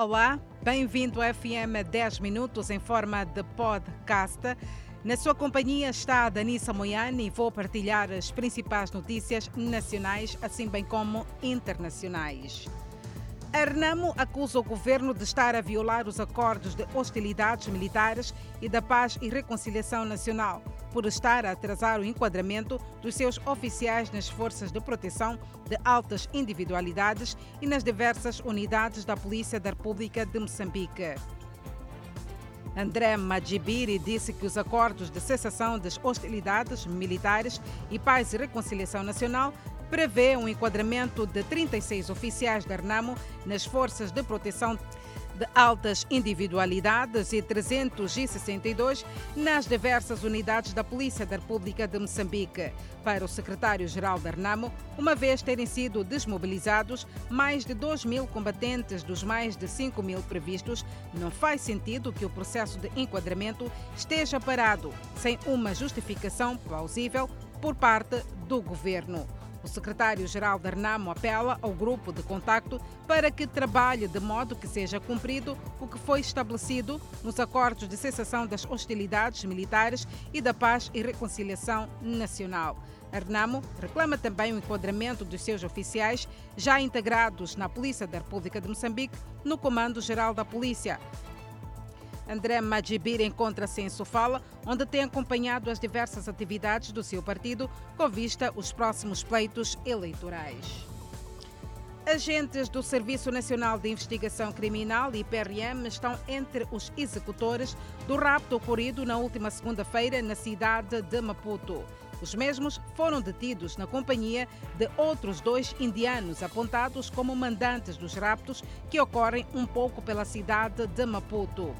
Olá, bem-vindo ao FM 10 Minutos em forma de podcast. Na sua companhia está a Danissa Moiane e vou partilhar as principais notícias nacionais, assim bem como internacionais. A Renamo acusa o governo de estar a violar os acordos de hostilidades militares e da paz e reconciliação nacional, por estar a atrasar o enquadramento dos seus oficiais nas forças de proteção de altas individualidades e nas diversas unidades da Polícia da República de Moçambique. André Majibiri disse que os acordos de cessação das hostilidades militares e paz e reconciliação nacional prevê um enquadramento de 36 oficiais da RNAMO nas forças de proteção de altas individualidades e 362 nas diversas unidades da Polícia da República de Moçambique. Para o secretário-geral da RNAMO, uma vez terem sido desmobilizados mais de 2 mil combatentes dos mais de 5 mil previstos, não faz sentido que o processo de enquadramento esteja parado, sem uma justificação plausível por parte do governo. O secretário-geral da RNAMO apela ao grupo de contacto para que trabalhe de modo que seja cumprido o que foi estabelecido nos acordos de cessação das hostilidades militares e da paz e reconciliação nacional. A RNAMO reclama também o enquadramento dos seus oficiais já integrados na Polícia da República de Moçambique no Comando Geral da Polícia. André Majibir encontra-se em Sofala, onde tem acompanhado as diversas atividades do seu partido com vista aos próximos pleitos eleitorais. Agentes do Serviço Nacional de Investigação Criminal e PRM estão entre os executores do rapto ocorrido na última segunda-feira na cidade de Maputo. Os mesmos foram detidos na companhia de outros dois indianos apontados como mandantes dos raptos que ocorrem um pouco pela cidade de Maputo.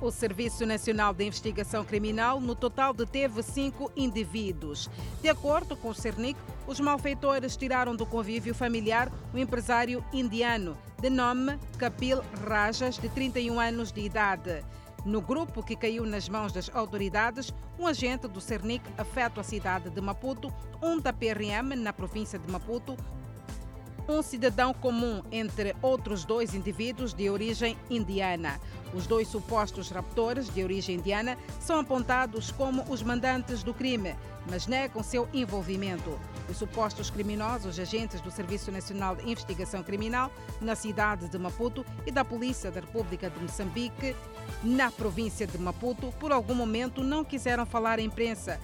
O Serviço Nacional de Investigação Criminal, no total, deteve cinco indivíduos. De acordo com o CERNIC, os malfeitores tiraram do convívio familiar um empresário indiano, de nome Kapil Rajas, de 31 anos de idade. No grupo que caiu nas mãos das autoridades, um agente do CERNIC afeta a cidade de Maputo, um da PRM na província de Maputo, um cidadão comum entre outros dois indivíduos de origem indiana. Os dois supostos raptores de origem indiana são apontados como os mandantes do crime, mas negam seu envolvimento. Os supostos criminosos, agentes do Serviço Nacional de Investigação Criminal na cidade de Maputo e da Polícia da República de Moçambique, na província de Maputo, por algum momento não quiseram falar à imprensa.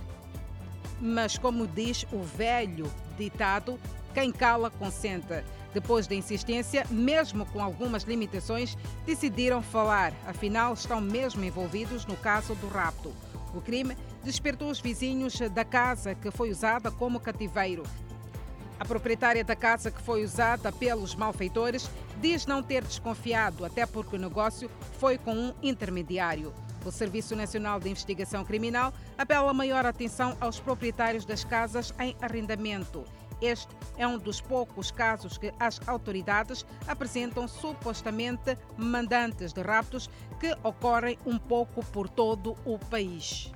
Mas, como diz o velho ditado, quem cala, consente. Depois da insistência, mesmo com algumas limitações, decidiram falar, afinal, estão mesmo envolvidos no caso do rapto. O crime despertou os vizinhos da casa que foi usada como cativeiro. A proprietária da casa que foi usada pelos malfeitores diz não ter desconfiado, até porque o negócio foi com um intermediário. O Serviço Nacional de Investigação Criminal apela maior atenção aos proprietários das casas em arrendamento este é um dos poucos casos que as autoridades apresentam supostamente mandantes de raptos que ocorrem um pouco por todo o país.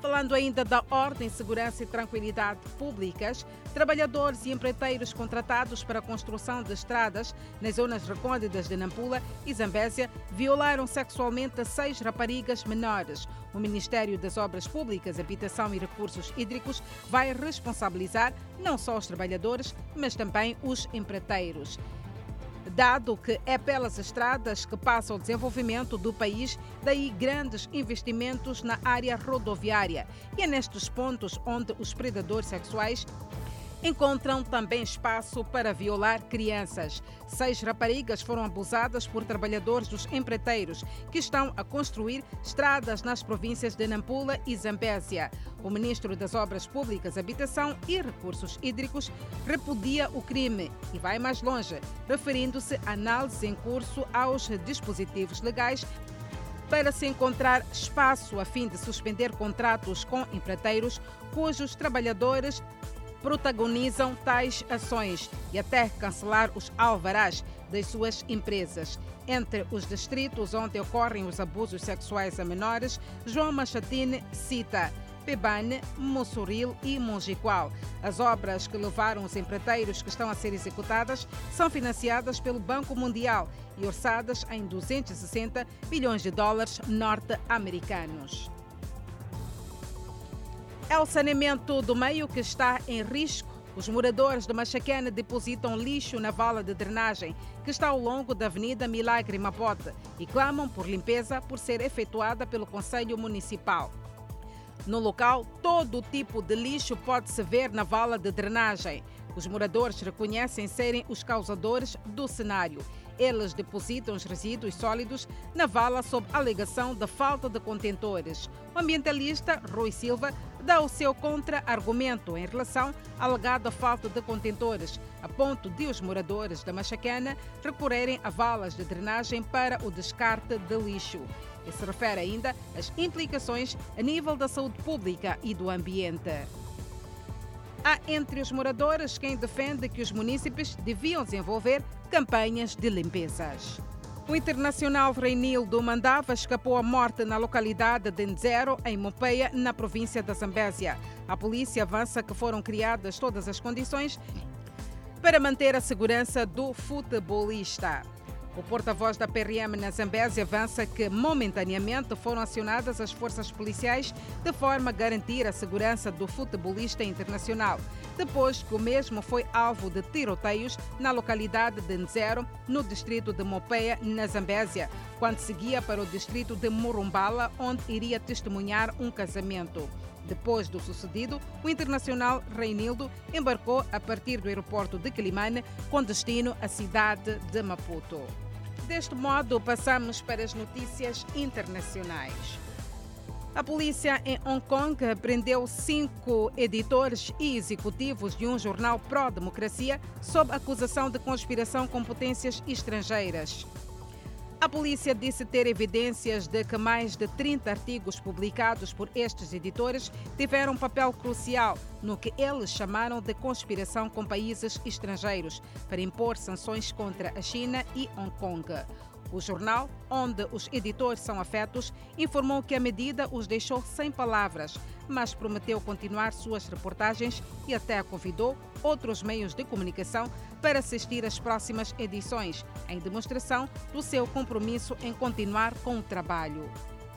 Falando ainda da ordem, segurança e tranquilidade públicas, trabalhadores e empreiteiros contratados para a construção de estradas nas zonas recônditas de Nampula e Zambésia violaram sexualmente seis raparigas menores. O Ministério das Obras Públicas, Habitação e Recursos Hídricos vai responsabilizar não só os trabalhadores, mas também os empreiteiros dado que é pelas estradas que passa o desenvolvimento do país, daí grandes investimentos na área rodoviária. E é nestes pontos onde os predadores sexuais encontram também espaço para violar crianças. Seis raparigas foram abusadas por trabalhadores dos empreiteiros que estão a construir estradas nas províncias de Nampula e Zambésia. O ministro das Obras Públicas, Habitação e Recursos Hídricos repudia o crime e vai mais longe, referindo-se à análise em curso aos dispositivos legais para se encontrar espaço a fim de suspender contratos com empreiteiros cujos trabalhadores protagonizam tais ações e até cancelar os alvarás das suas empresas. Entre os distritos onde ocorrem os abusos sexuais a menores, João Machatine cita Pebane, Mossoril e Mongiqual. As obras que levaram os empreiteiros que estão a ser executadas são financiadas pelo Banco Mundial e orçadas em 260 bilhões de dólares norte-americanos. É o saneamento do meio que está em risco. Os moradores de Machaquena depositam lixo na vala de drenagem que está ao longo da Avenida Milagre Mapote e clamam por limpeza por ser efetuada pelo Conselho Municipal. No local, todo tipo de lixo pode-se ver na vala de drenagem. Os moradores reconhecem serem os causadores do cenário eles depositam os resíduos sólidos na vala sob alegação da falta de contentores. O ambientalista Rui Silva dá o seu contra-argumento em relação à alegada falta de contentores, a ponto de os moradores da Machacana recorrerem a valas de drenagem para o descarte de lixo. E se refere ainda às implicações a nível da saúde pública e do ambiente. Há entre os moradores quem defende que os munícipes deviam desenvolver campanhas de limpezas. O internacional Reinildo Mandava escapou à morte na localidade de Nzero, em Mopeia, na província da Zambésia. A polícia avança que foram criadas todas as condições para manter a segurança do futebolista. O porta-voz da PRM na Zambésia avança que, momentaneamente, foram acionadas as forças policiais de forma a garantir a segurança do futebolista internacional, depois que o mesmo foi alvo de tiroteios na localidade de Nzero, no distrito de Mopeia, na Zambésia, quando seguia para o distrito de Murumbala, onde iria testemunhar um casamento. Depois do sucedido, o internacional Reinildo embarcou a partir do aeroporto de Quilimane com destino à cidade de Maputo. Deste modo, passamos para as notícias internacionais. A polícia em Hong Kong prendeu cinco editores e executivos de um jornal pró-democracia sob acusação de conspiração com potências estrangeiras. A polícia disse ter evidências de que mais de 30 artigos publicados por estes editores tiveram um papel crucial no que eles chamaram de conspiração com países estrangeiros para impor sanções contra a China e Hong Kong. O jornal, onde os editores são afetos, informou que a medida os deixou sem palavras, mas prometeu continuar suas reportagens e até convidou outros meios de comunicação para assistir às próximas edições, em demonstração do seu compromisso em continuar com o trabalho.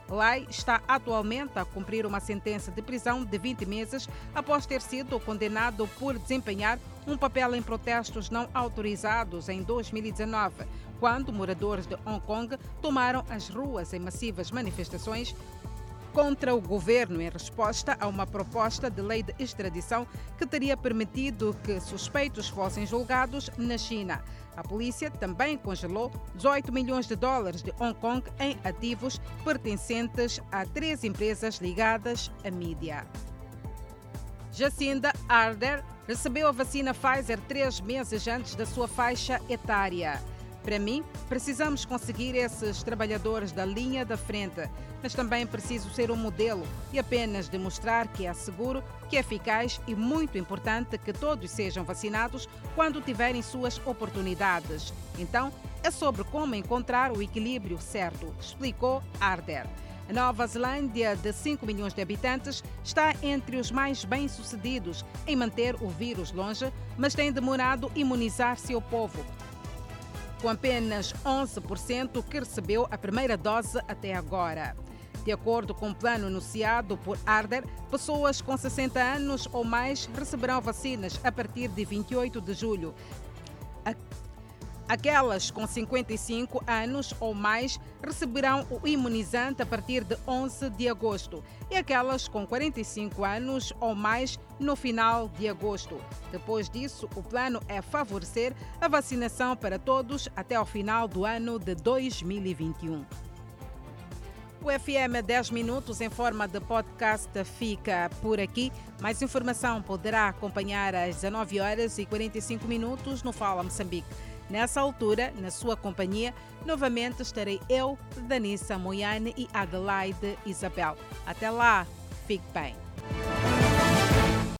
Lai está atualmente a cumprir uma sentença de prisão de 20 meses após ter sido condenado por desempenhar um papel em protestos não autorizados em 2019, quando moradores de Hong Kong tomaram as ruas em massivas manifestações contra o governo em resposta a uma proposta de lei de extradição que teria permitido que suspeitos fossem julgados na China. A polícia também congelou 18 milhões de dólares de Hong Kong em ativos pertencentes a três empresas ligadas à mídia. Jacinda Arder recebeu a vacina Pfizer três meses antes da sua faixa etária. Para mim, precisamos conseguir esses trabalhadores da linha da frente, mas também preciso ser um modelo e apenas demonstrar que é seguro, que é eficaz e muito importante que todos sejam vacinados quando tiverem suas oportunidades. Então, é sobre como encontrar o equilíbrio certo, explicou Arder. A Nova Zelândia, de 5 milhões de habitantes, está entre os mais bem-sucedidos em manter o vírus longe, mas tem demorado imunizar seu povo com apenas 11% que recebeu a primeira dose até agora. De acordo com o plano anunciado por Arder, pessoas com 60 anos ou mais receberão vacinas a partir de 28 de julho. Aquelas com 55 anos ou mais receberão o imunizante a partir de 11 de agosto e aquelas com 45 anos ou mais no final de agosto. Depois disso, o plano é favorecer a vacinação para todos até ao final do ano de 2021. O FM 10 Minutos em forma de podcast fica por aqui. Mais informação poderá acompanhar às 19 horas e 45 minutos no Fala Moçambique. Nessa altura, na sua companhia, novamente estarei eu, Danissa Moiane e Adelaide Isabel. Até lá, fique bem.